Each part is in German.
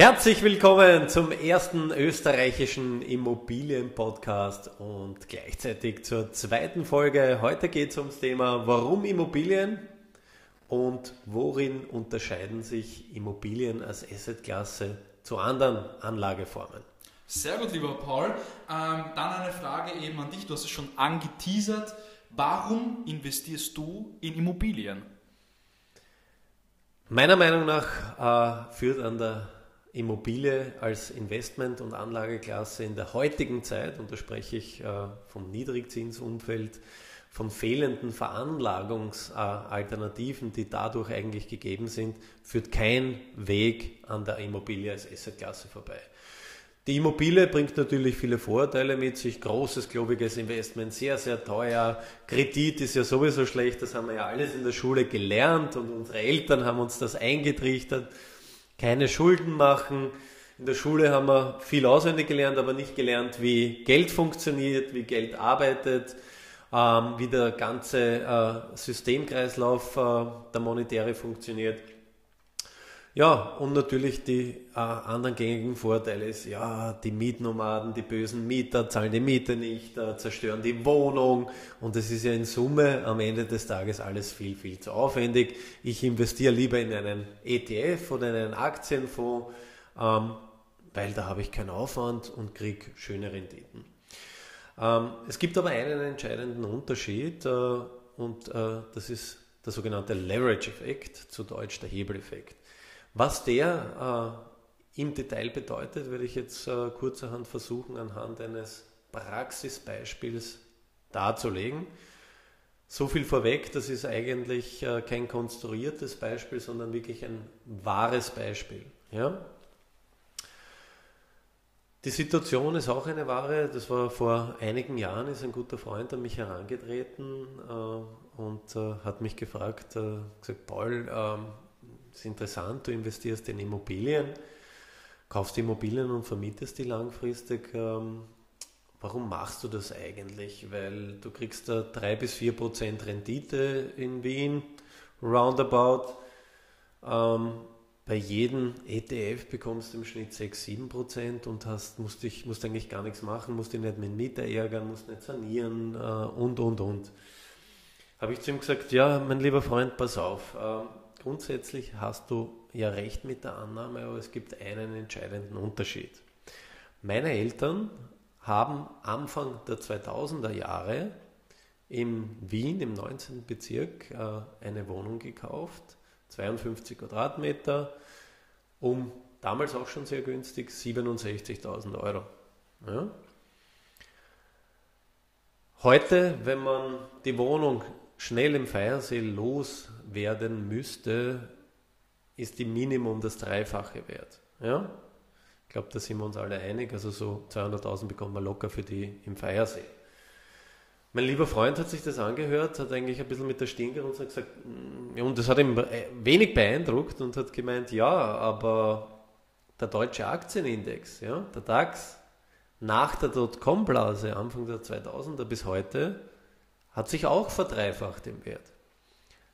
Herzlich willkommen zum ersten österreichischen Immobilien-Podcast und gleichzeitig zur zweiten Folge. Heute geht es ums Thema, warum Immobilien und worin unterscheiden sich Immobilien als Assetklasse zu anderen Anlageformen. Sehr gut, lieber Paul. Ähm, dann eine Frage eben an dich. Du hast es schon angeteasert. Warum investierst du in Immobilien? Meiner Meinung nach äh, führt an der Immobilie als Investment- und Anlageklasse in der heutigen Zeit, und da spreche ich äh, vom Niedrigzinsumfeld, von fehlenden Veranlagungsalternativen, die dadurch eigentlich gegeben sind, führt kein Weg an der Immobilie als Assetklasse vorbei. Die Immobilie bringt natürlich viele Vorteile mit sich, großes, globiges Investment, sehr, sehr teuer. Kredit ist ja sowieso schlecht, das haben wir ja alles in der Schule gelernt und unsere Eltern haben uns das eingetrichtert keine Schulden machen. In der Schule haben wir viel auswendig gelernt, aber nicht gelernt, wie Geld funktioniert, wie Geld arbeitet, ähm, wie der ganze äh, Systemkreislauf äh, der Monetäre funktioniert. Ja, und natürlich die äh, anderen gängigen Vorteile ist, ja, die Mietnomaden, die bösen Mieter zahlen die Miete nicht, äh, zerstören die Wohnung und das ist ja in Summe am Ende des Tages alles viel, viel zu aufwendig. Ich investiere lieber in einen ETF oder in einen Aktienfonds, ähm, weil da habe ich keinen Aufwand und kriege schöne Renditen. Ähm, es gibt aber einen entscheidenden Unterschied äh, und äh, das ist der sogenannte Leverage-Effekt, zu Deutsch der Hebeleffekt. Was der äh, im Detail bedeutet, werde ich jetzt äh, kurzerhand versuchen, anhand eines Praxisbeispiels darzulegen. So viel vorweg, das ist eigentlich äh, kein konstruiertes Beispiel, sondern wirklich ein wahres Beispiel. Ja? Die Situation ist auch eine wahre. Das war vor einigen Jahren, ist ein guter Freund an mich herangetreten äh, und äh, hat mich gefragt, äh, gesagt, Paul, ähm, ist interessant, du investierst in Immobilien, kaufst Immobilien und vermietest die langfristig. Ähm, warum machst du das eigentlich? Weil du kriegst da 3 bis 4 Prozent Rendite in Wien, roundabout. Ähm, bei jedem ETF bekommst du im Schnitt 6, 7 Prozent und hast, musst, dich, musst eigentlich gar nichts machen, musst dich nicht mit Mieter ärgern, musst nicht sanieren äh, und, und, und. Habe ich zu ihm gesagt, ja, mein lieber Freund, pass auf, äh, Grundsätzlich hast du ja recht mit der Annahme, aber es gibt einen entscheidenden Unterschied. Meine Eltern haben Anfang der 2000er Jahre in Wien im 19. Bezirk äh, eine Wohnung gekauft, 52 Quadratmeter, um damals auch schon sehr günstig 67.000 Euro. Ja. Heute, wenn man die Wohnung schnell im Feiersee loswerden müsste, ist die Minimum das Dreifache wert. Ja? Ich glaube, da sind wir uns alle einig. Also so 200.000 bekommt man locker für die im Feiersee. Mein lieber Freund hat sich das angehört, hat eigentlich ein bisschen mit der Stirn gerunzt und gesagt, mm, und das hat ihm äh, wenig beeindruckt und hat gemeint, ja, aber der deutsche Aktienindex, ja, der DAX, nach der Dotcom-Blase Anfang der 2000er bis heute, hat sich auch verdreifacht im Wert.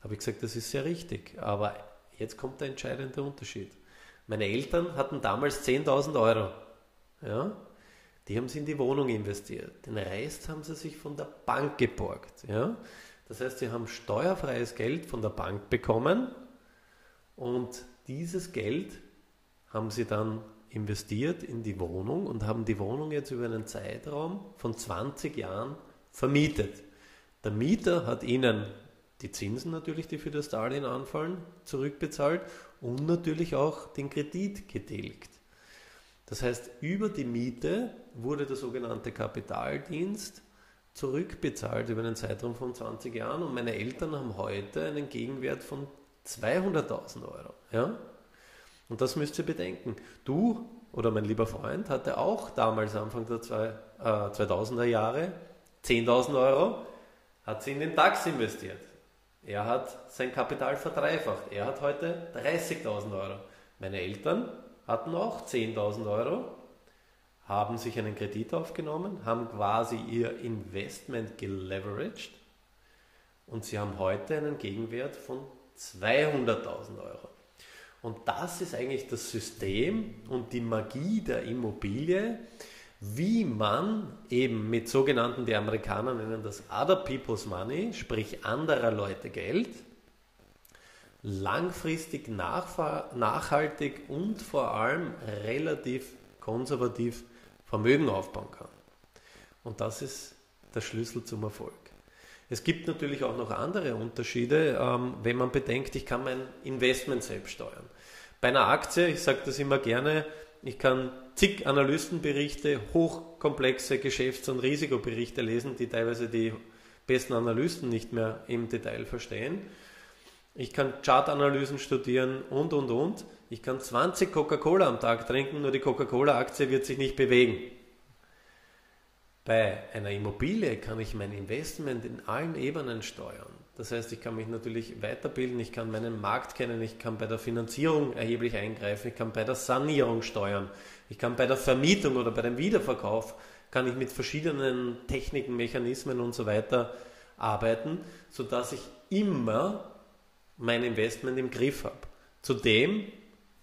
Habe ich gesagt, das ist sehr richtig. Aber jetzt kommt der entscheidende Unterschied. Meine Eltern hatten damals 10.000 Euro. Ja? Die haben sie in die Wohnung investiert. Den Rest haben sie sich von der Bank geborgt. Ja? Das heißt, sie haben steuerfreies Geld von der Bank bekommen und dieses Geld haben sie dann investiert in die Wohnung und haben die Wohnung jetzt über einen Zeitraum von 20 Jahren vermietet. Der Mieter hat ihnen die Zinsen natürlich, die für das Darlehen anfallen, zurückbezahlt und natürlich auch den Kredit getilgt. Das heißt, über die Miete wurde der sogenannte Kapitaldienst zurückbezahlt über einen Zeitraum von 20 Jahren und meine Eltern haben heute einen Gegenwert von 200.000 Euro. Ja? Und das müsst ihr bedenken. Du oder mein lieber Freund hatte auch damals Anfang der zwei, äh, 2000er Jahre 10.000 Euro, hat sie in den DAX investiert. Er hat sein Kapital verdreifacht. Er hat heute 30.000 Euro. Meine Eltern hatten auch 10.000 Euro, haben sich einen Kredit aufgenommen, haben quasi ihr Investment geleveraged und sie haben heute einen Gegenwert von 200.000 Euro. Und das ist eigentlich das System und die Magie der Immobilie, wie man eben mit sogenannten, die Amerikaner nennen das Other People's Money, sprich anderer Leute Geld, langfristig nachhaltig und vor allem relativ konservativ Vermögen aufbauen kann. Und das ist der Schlüssel zum Erfolg. Es gibt natürlich auch noch andere Unterschiede, ähm, wenn man bedenkt, ich kann mein Investment selbst steuern. Bei einer Aktie, ich sage das immer gerne, ich kann zig Analystenberichte, hochkomplexe Geschäfts- und Risikoberichte lesen, die teilweise die besten Analysten nicht mehr im Detail verstehen. Ich kann Chartanalysen studieren und, und, und. Ich kann 20 Coca-Cola am Tag trinken, nur die Coca-Cola-Aktie wird sich nicht bewegen. Bei einer Immobilie kann ich mein Investment in allen Ebenen steuern. Das heißt, ich kann mich natürlich weiterbilden, ich kann meinen Markt kennen, ich kann bei der Finanzierung erheblich eingreifen, ich kann bei der Sanierung steuern, ich kann bei der Vermietung oder bei dem Wiederverkauf, kann ich mit verschiedenen Techniken, Mechanismen und so weiter arbeiten, sodass ich immer mein Investment im Griff habe. Zudem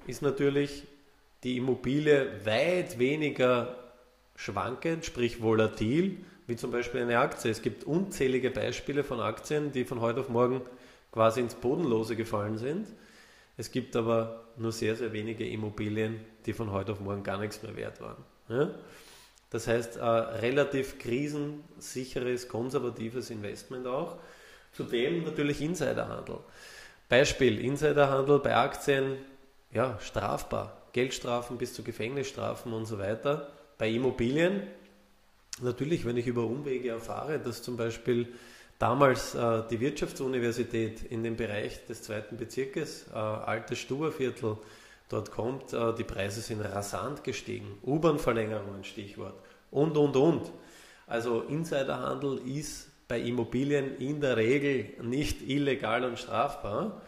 ist natürlich die Immobilie weit weniger schwankend, sprich volatil, wie zum Beispiel eine Aktie. Es gibt unzählige Beispiele von Aktien, die von heute auf morgen quasi ins Bodenlose gefallen sind. Es gibt aber nur sehr, sehr wenige Immobilien, die von heute auf morgen gar nichts mehr wert waren. Ja? Das heißt, äh, relativ krisensicheres, konservatives Investment auch. Zudem natürlich Insiderhandel. Beispiel, Insiderhandel bei Aktien, ja, strafbar. Geldstrafen bis zu Gefängnisstrafen und so weiter bei Immobilien, natürlich, wenn ich über Umwege erfahre, dass zum Beispiel damals äh, die Wirtschaftsuniversität in den Bereich des zweiten Bezirkes, äh, altes Stuberviertel, dort kommt, äh, die Preise sind rasant gestiegen. U-Bahn-Verlängerungen, Stichwort. Und, und, und. Also Insiderhandel ist bei Immobilien in der Regel nicht illegal und strafbar.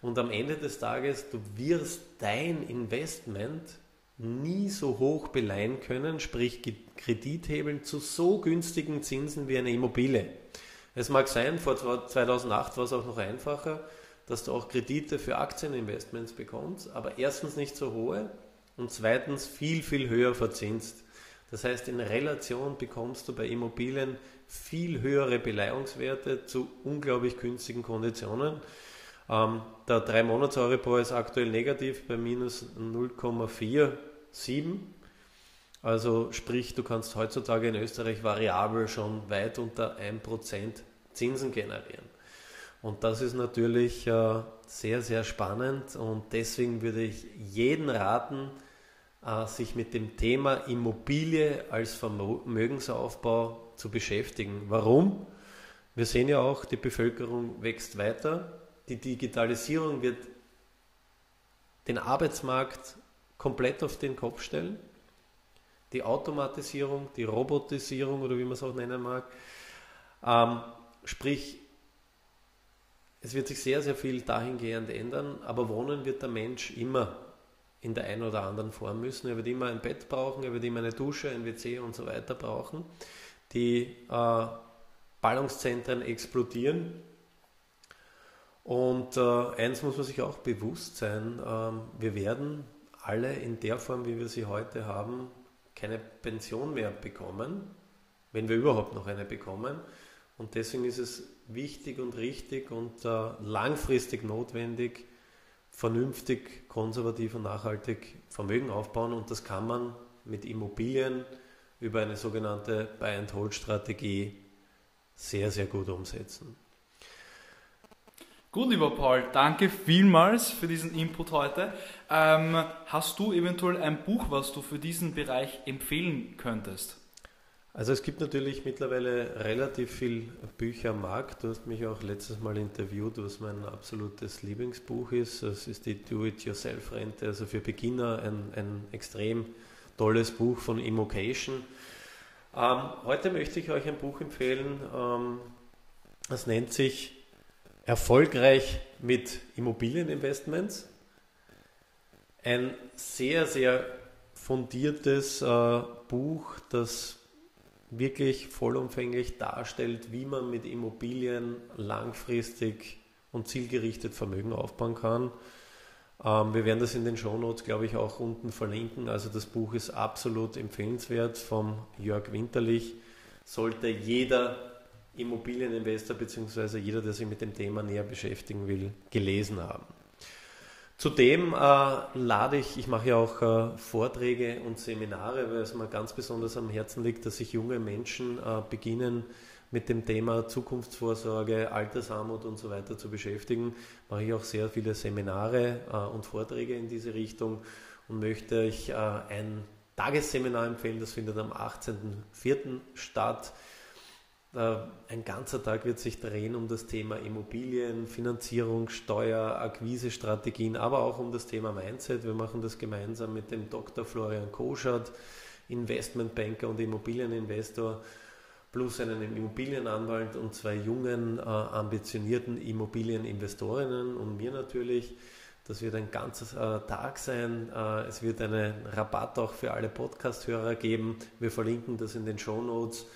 Und am Ende des Tages, du wirst dein Investment nie so hoch beleihen können, sprich Kredithebeln zu so günstigen Zinsen wie eine Immobilie. Es mag sein, vor 2008 war es auch noch einfacher, dass du auch Kredite für Aktieninvestments bekommst, aber erstens nicht so hohe und zweitens viel, viel höher verzinst. Das heißt, in Relation bekommst du bei Immobilien viel höhere Beleihungswerte zu unglaublich günstigen Konditionen. Ähm, der 3-Monats-Euribor ist aktuell negativ bei minus 0,4 7. Also sprich, du kannst heutzutage in Österreich variabel schon weit unter 1% Zinsen generieren. Und das ist natürlich äh, sehr, sehr spannend und deswegen würde ich jeden raten, äh, sich mit dem Thema Immobilie als Vermögensaufbau zu beschäftigen. Warum? Wir sehen ja auch, die Bevölkerung wächst weiter, die Digitalisierung wird den Arbeitsmarkt komplett auf den Kopf stellen. Die Automatisierung, die Robotisierung oder wie man es auch nennen mag. Ähm, sprich, es wird sich sehr, sehr viel dahingehend ändern, aber wohnen wird der Mensch immer in der einen oder anderen Form müssen. Er wird immer ein Bett brauchen, er wird immer eine Dusche, ein WC und so weiter brauchen. Die äh, Ballungszentren explodieren. Und äh, eins muss man sich auch bewusst sein, äh, wir werden alle in der Form, wie wir sie heute haben, keine Pension mehr bekommen, wenn wir überhaupt noch eine bekommen. Und deswegen ist es wichtig und richtig und äh, langfristig notwendig, vernünftig, konservativ und nachhaltig Vermögen aufbauen. Und das kann man mit Immobilien über eine sogenannte Buy-and-Hold-Strategie sehr, sehr gut umsetzen. Gut, lieber Paul, danke vielmals für diesen Input heute. Ähm, hast du eventuell ein Buch, was du für diesen Bereich empfehlen könntest? Also es gibt natürlich mittlerweile relativ viel Bücher am Markt. Du hast mich auch letztes Mal interviewt, was mein absolutes Lieblingsbuch ist. Das ist die Do-It-Yourself-Rente, also für Beginner ein, ein extrem tolles Buch von Immocation. Ähm, heute möchte ich euch ein Buch empfehlen, ähm, das nennt sich Erfolgreich mit Immobilieninvestments. Ein sehr, sehr fundiertes äh, Buch, das wirklich vollumfänglich darstellt, wie man mit Immobilien langfristig und zielgerichtet Vermögen aufbauen kann. Ähm, wir werden das in den Shownotes, glaube ich, auch unten verlinken. Also das Buch ist absolut empfehlenswert vom Jörg Winterlich. Sollte jeder Immobilieninvestor bzw. jeder, der sich mit dem Thema näher beschäftigen will, gelesen haben. Zudem äh, lade ich, ich mache ja auch äh, Vorträge und Seminare, weil es mir ganz besonders am Herzen liegt, dass sich junge Menschen äh, beginnen, mit dem Thema Zukunftsvorsorge, Altersarmut und so weiter zu beschäftigen. Mache ich auch sehr viele Seminare äh, und Vorträge in diese Richtung und möchte euch äh, ein Tagesseminar empfehlen, das findet am 18.04. statt ein ganzer Tag wird sich drehen um das Thema Immobilien, Finanzierung, Steuer, Akquisestrategien, aber auch um das Thema Mindset. Wir machen das gemeinsam mit dem Dr. Florian Koschert, Investmentbanker und Immobilieninvestor, plus einen Immobilienanwalt und zwei jungen, äh, ambitionierten Immobilieninvestorinnen und mir natürlich. Das wird ein ganzer äh, Tag sein. Äh, es wird einen Rabatt auch für alle Podcast-Hörer geben. Wir verlinken das in den Show Notes.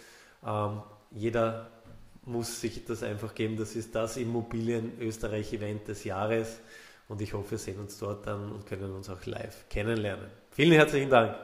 Ähm, jeder muss sich das einfach geben. Das ist das Immobilien-Österreich-Event des Jahres und ich hoffe, wir sehen uns dort dann und können uns auch live kennenlernen. Vielen herzlichen Dank.